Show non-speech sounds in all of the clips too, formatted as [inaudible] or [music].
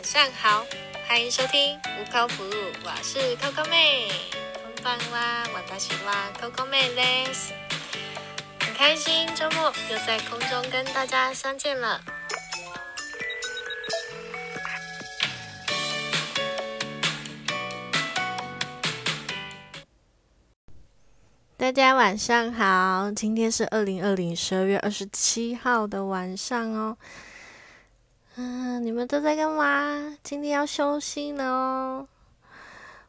晚上好，欢迎收听无口服务，我是 Coco 妹。こんばんは、私は Coco 妹です。很开心周末又在空中跟大家相见了。大家晚上好，今天是二零二零十二月二十七号的晚上哦。 嗯，你们都在干嘛？今天要休息呢哦。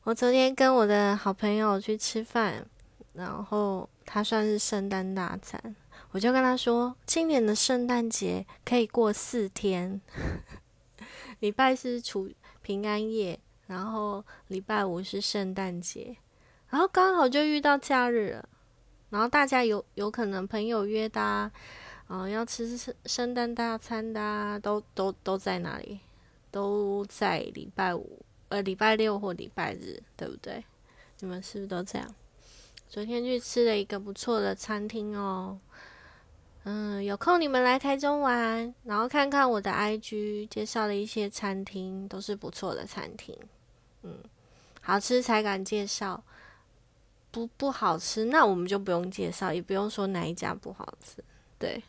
我昨天跟我的好朋友去吃饭，然后他算是圣诞大餐，我就跟他说，今年的圣诞节可以过四天，[laughs] 礼拜是除平安夜，然后礼拜五是圣诞节，然后刚好就遇到假日了，然后大家有有可能朋友约的。哦，要吃圣圣诞大餐的都都都在哪里？都在礼拜五、呃礼拜六或礼拜日，对不对？你们是不是都这样？昨天去吃了一个不错的餐厅哦。嗯，有空你们来台中玩，然后看看我的 IG 介绍了一些餐厅，都是不错的餐厅。嗯，好吃才敢介绍，不不好吃，那我们就不用介绍，也不用说哪一家不好吃，对。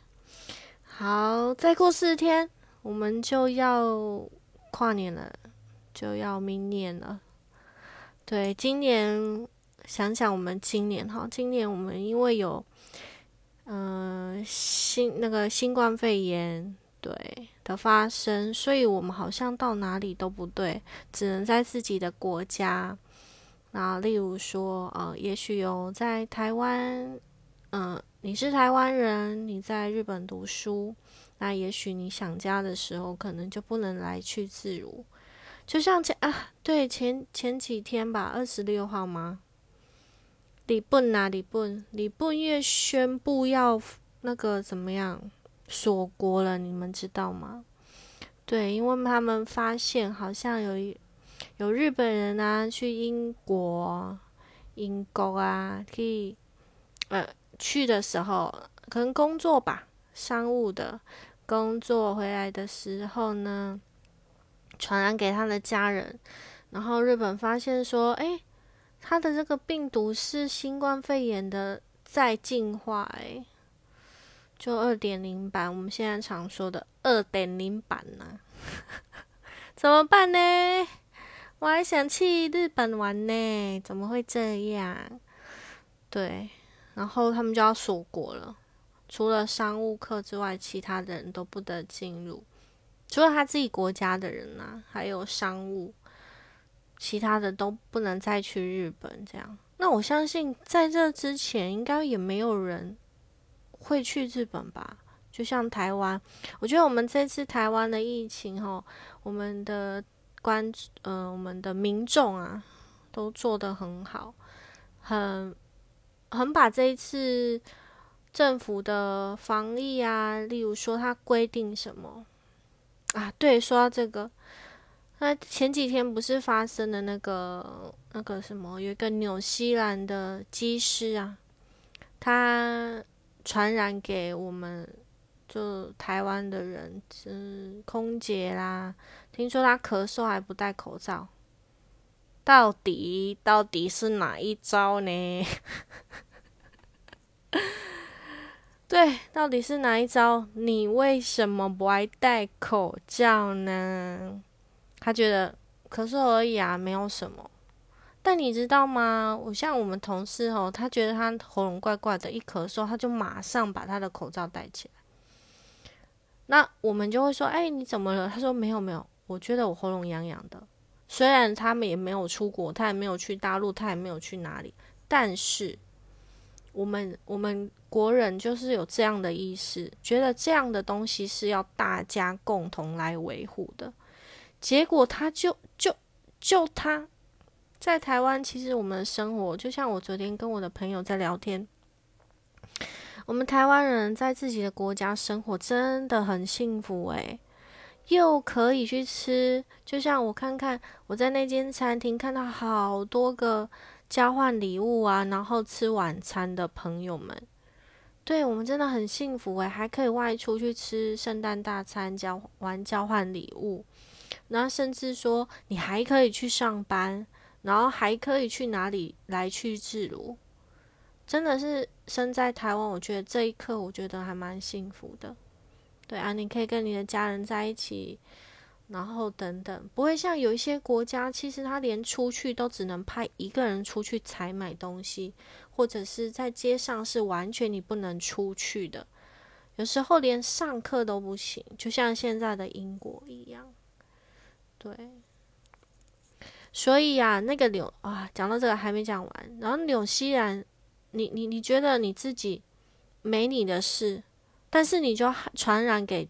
好，再过四天，我们就要跨年了，就要明年了。对，今年想想我们今年哈，今年我们因为有嗯新那个新冠肺炎对的发生，所以我们好像到哪里都不对，只能在自己的国家。那例如说嗯，也许有在台湾。嗯，你是台湾人，你在日本读书，那也许你想家的时候，可能就不能来去自如。就像前啊，对，前前几天吧，二十六号吗？李笨呐，李笨，李笨也宣布要那个怎么样锁国了，你们知道吗？对，因为他们发现好像有一有日本人啊，去英国，英国啊，可以呃。去的时候可能工作吧，商务的工作回来的时候呢，传染给他的家人，然后日本发现说，哎，他的这个病毒是新冠肺炎的再进化，哎，就二点零版，我们现在常说的二点零版呢，[laughs] 怎么办呢？我还想去日本玩呢，怎么会这样？对。然后他们就要锁国了，除了商务客之外，其他的人都不得进入，除了他自己国家的人呐，还有商务，其他的都不能再去日本。这样，那我相信在这之前，应该也没有人会去日本吧？就像台湾，我觉得我们这次台湾的疫情，哈，我们的官，嗯，我们的民众啊，都做得很好，很。很把这一次政府的防疫啊，例如说他规定什么啊？对，说到这个，那前几天不是发生的那个那个什么，有一个纽西兰的机师啊，他传染给我们就台湾的人，是空姐啦，听说他咳嗽还不戴口罩。到底到底是哪一招呢？[laughs] 对，到底是哪一招？你为什么不爱戴口罩呢？他觉得咳嗽而已啊，没有什么。但你知道吗？我像我们同事哦，他觉得他喉咙怪怪的，一咳嗽他就马上把他的口罩戴起来。那我们就会说：“哎，你怎么了？”他说：“没有，没有，我觉得我喉咙痒痒的。”虽然他们也没有出国，他也没有去大陆，他也没有去哪里，但是我们我们国人就是有这样的意识，觉得这样的东西是要大家共同来维护的。结果他就就就他在台湾，其实我们的生活就像我昨天跟我的朋友在聊天，我们台湾人在自己的国家生活真的很幸福诶。又可以去吃，就像我看看我在那间餐厅看到好多个交换礼物啊，然后吃晚餐的朋友们，对我们真的很幸福诶，还可以外出去吃圣诞大餐，交玩交换礼物，然后甚至说你还可以去上班，然后还可以去哪里来去自如，真的是生在台湾，我觉得这一刻我觉得还蛮幸福的。对啊，你可以跟你的家人在一起，然后等等，不会像有一些国家，其实他连出去都只能派一个人出去采买东西，或者是在街上是完全你不能出去的，有时候连上课都不行，就像现在的英国一样。对，所以呀，那个柳啊，讲到这个还没讲完，然后柳熙然，你你你觉得你自己没你的事？但是你就传染给，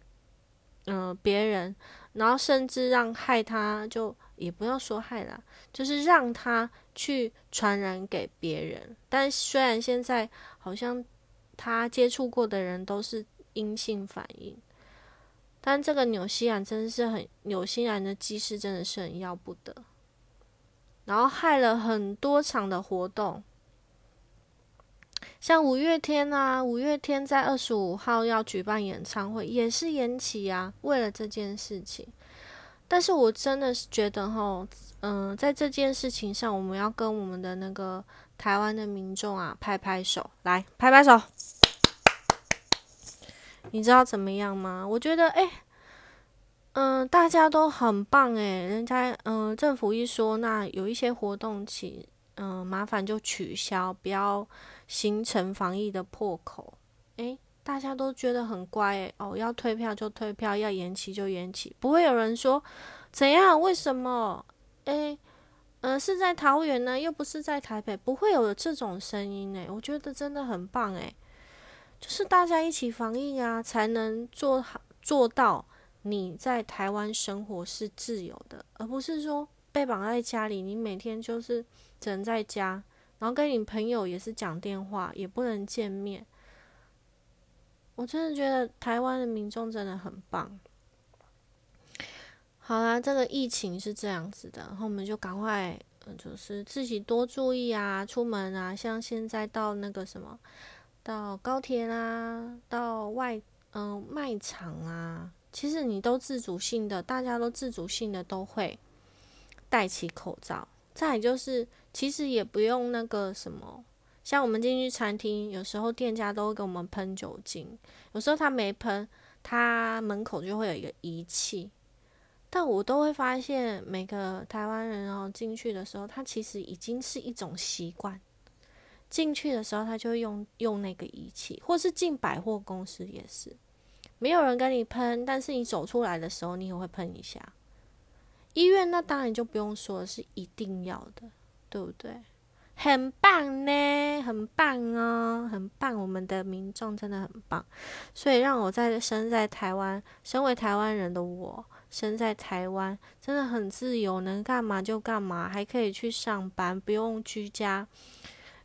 嗯别人，然后甚至让害他就也不要说害了，就是让他去传染给别人。但虽然现在好像他接触过的人都是阴性反应，但这个纽西兰真的是很纽西兰的技师真的是很要不得，然后害了很多场的活动。像五月天啊，五月天在二十五号要举办演唱会，也是延期啊。为了这件事情，但是我真的是觉得哈，嗯，在这件事情上，我们要跟我们的那个台湾的民众啊，拍拍手，来拍拍手。你知道怎么样吗？我觉得，哎，嗯，大家都很棒哎，人家，嗯，政府一说，那有一些活动，请，嗯，麻烦就取消，不要。形成防疫的破口，诶，大家都觉得很乖，诶，哦，要退票就退票，要延期就延期，不会有人说怎样，为什么？诶，呃，是在桃园呢，又不是在台北，不会有这种声音呢。我觉得真的很棒，诶，就是大家一起防疫啊，才能做好做到你在台湾生活是自由的，而不是说被绑在家里，你每天就是只能在家。然后跟你朋友也是讲电话，也不能见面。我真的觉得台湾的民众真的很棒。好啦，这个疫情是这样子的，然后我们就赶快，就是自己多注意啊，出门啊，像现在到那个什么，到高铁啦，到外嗯卖场啊，其实你都自主性的，大家都自主性的都会戴起口罩。再就是。其实也不用那个什么，像我们进去餐厅，有时候店家都会给我们喷酒精，有时候他没喷，他门口就会有一个仪器。但我都会发现，每个台湾人哦进去的时候，他其实已经是一种习惯，进去的时候他就会用用那个仪器，或是进百货公司也是，没有人跟你喷，但是你走出来的时候，你也会喷一下。医院那当然就不用说是一定要的。对不对？很棒呢，很棒哦，很棒！我们的民众真的很棒，所以让我在生在台湾，身为台湾人的我，生在台湾真的很自由，能干嘛就干嘛，还可以去上班，不用居家。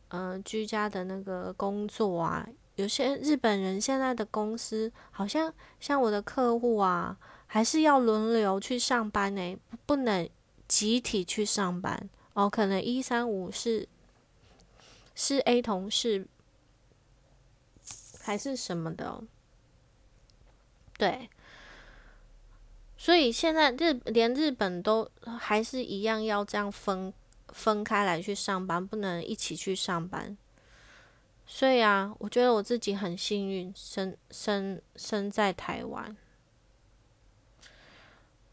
嗯，居家的那个工作啊，有些日本人现在的公司好像像我的客户啊，还是要轮流去上班呢，不能集体去上班。哦，可能一三五是是 A 同事还是什么的，对。所以现在日连日本都还是一样要这样分分开来去上班，不能一起去上班。所以啊，我觉得我自己很幸运，生生生在台湾。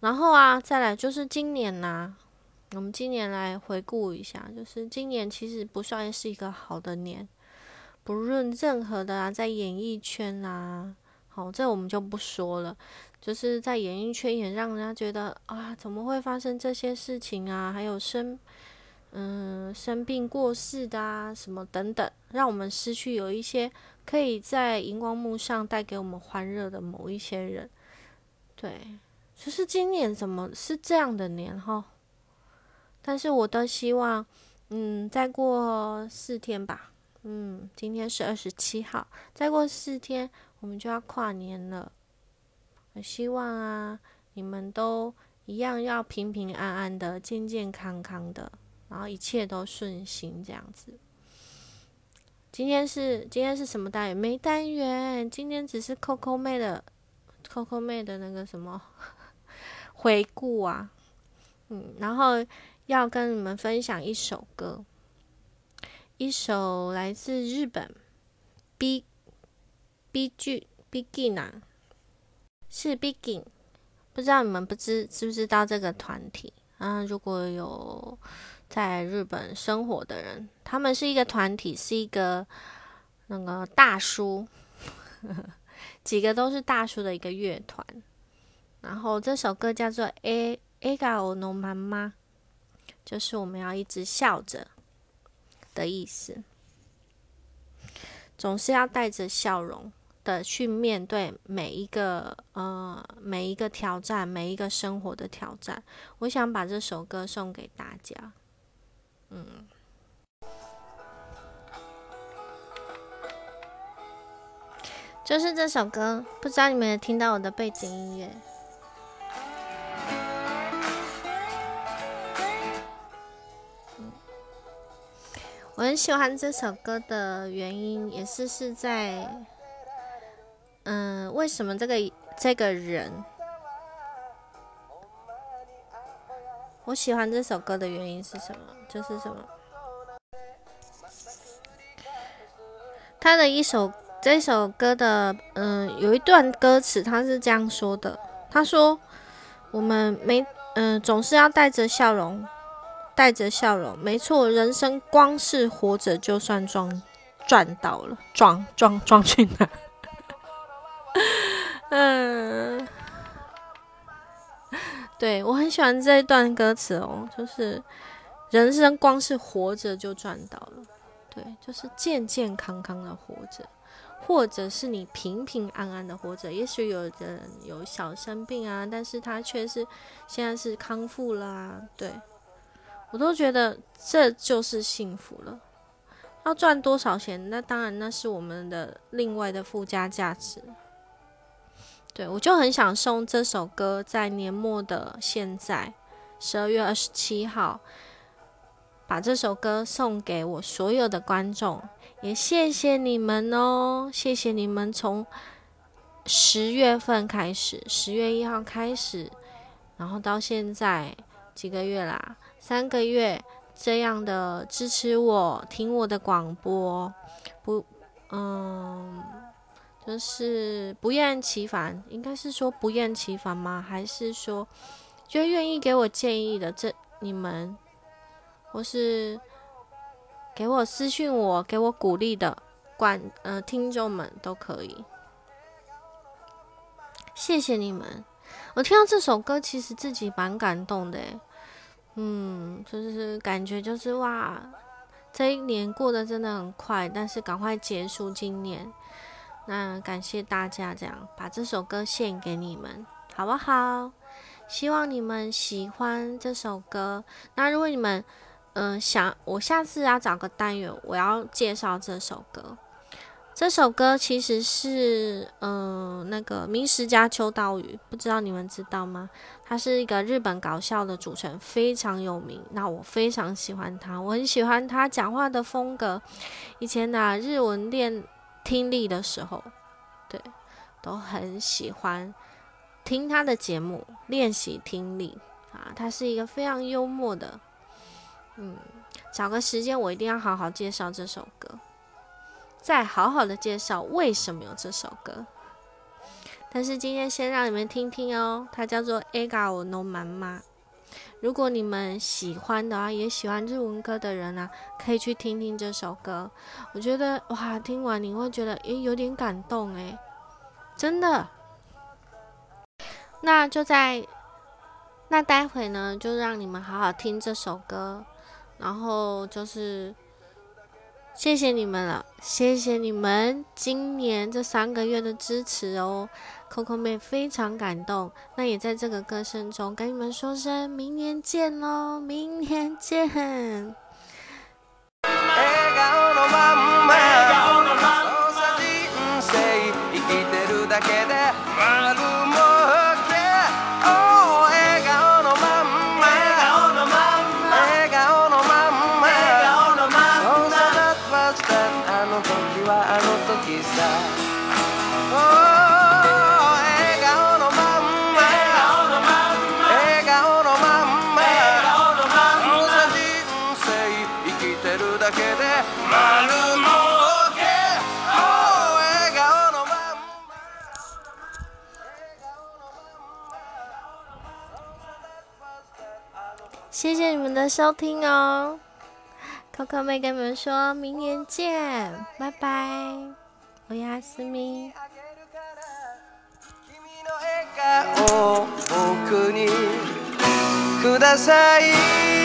然后啊，再来就是今年呐。我们今年来回顾一下，就是今年其实不算是一个好的年，不论任何的啊，在演艺圈啊，好，这我们就不说了。就是在演艺圈也让人家觉得啊，怎么会发生这些事情啊？还有生，嗯，生病过世的啊，什么等等，让我们失去有一些可以在荧光幕上带给我们欢乐的某一些人。对，就是今年怎么是这样的年哈？但是我都希望，嗯，再过四天吧，嗯，今天是二十七号，再过四天我们就要跨年了。我希望啊，你们都一样要平平安安的，健健康康的，然后一切都顺心这样子。今天是今天是什么单元？没单元，今天只是扣扣妹的扣扣妹的那个什么 [laughs] 回顾啊，嗯，然后。要跟你们分享一首歌，一首来自日本，B B G b e g i n 啊，是 b e g i n 不知道你们不知知不知道这个团体啊？如果有在日本生活的人，他们是一个团体，是一个那个大叔，[laughs] 几个都是大叔的一个乐团。然后这首歌叫做《A Agaono m a 就是我们要一直笑着的意思，总是要带着笑容的去面对每一个呃每一个挑战，每一个生活的挑战。我想把这首歌送给大家，嗯，就是这首歌，不知道你们有听到我的背景音乐。我很喜欢这首歌的原因也是是在，嗯，为什么这个这个人？我喜欢这首歌的原因是什么？就是什么？他的一首这首歌的，嗯，有一段歌词，他是这样说的：“他说，我们没，嗯，总是要带着笑容。”带着笑容，没错，人生光是活着就算赚赚到了，赚赚赚去哪？[laughs] 嗯，对我很喜欢这一段歌词哦，就是人生光是活着就赚到了，对，就是健健康康的活着，或者是你平平安安的活着，也许有的人有小生病啊，但是他却是现在是康复啦、啊，对。我都觉得这就是幸福了。要赚多少钱？那当然，那是我们的另外的附加价值。对，我就很想送这首歌，在年末的现在，十二月二十七号，把这首歌送给我所有的观众，也谢谢你们哦，谢谢你们从十月份开始，十月一号开始，然后到现在几个月啦。三个月这样的支持我听我的广播，不，嗯，就是不厌其烦，应该是说不厌其烦吗？还是说，就愿意给我建议的这你们，或是给我私信我、给我鼓励的管呃听众们都可以，谢谢你们。我听到这首歌，其实自己蛮感动的嗯，就是感觉就是哇，这一年过得真的很快，但是赶快结束今年。那感谢大家，这样把这首歌献给你们，好不好？希望你们喜欢这首歌。那如果你们嗯想，我下次要找个单元，我要介绍这首歌。这首歌其实是，嗯，那个名实家秋刀鱼，不知道你们知道吗？他是一个日本搞笑的主持人，非常有名。那我非常喜欢他，我很喜欢他讲话的风格。以前呢，日文练听力的时候，对，都很喜欢听他的节目，练习听力。啊，他是一个非常幽默的，嗯，找个时间我一定要好好介绍这首歌。再好好的介绍为什么有这首歌，但是今天先让你们听听哦，它叫做《Ego No Man》吗？如果你们喜欢的话，也喜欢日文歌的人啊，可以去听听这首歌。我觉得哇，听完你会觉得诶有点感动诶，真的。那就在那待会呢，就让你们好好听这首歌，然后就是。谢谢你们了，谢谢你们今年这三个月的支持哦，c o c o 妹非常感动。那也在这个歌声中跟你们说声明年见哦，明年见。谢谢你们的收听哦，Coco 妹跟你们说明年见，拜拜，我亚斯咪。君の笑顔を僕にください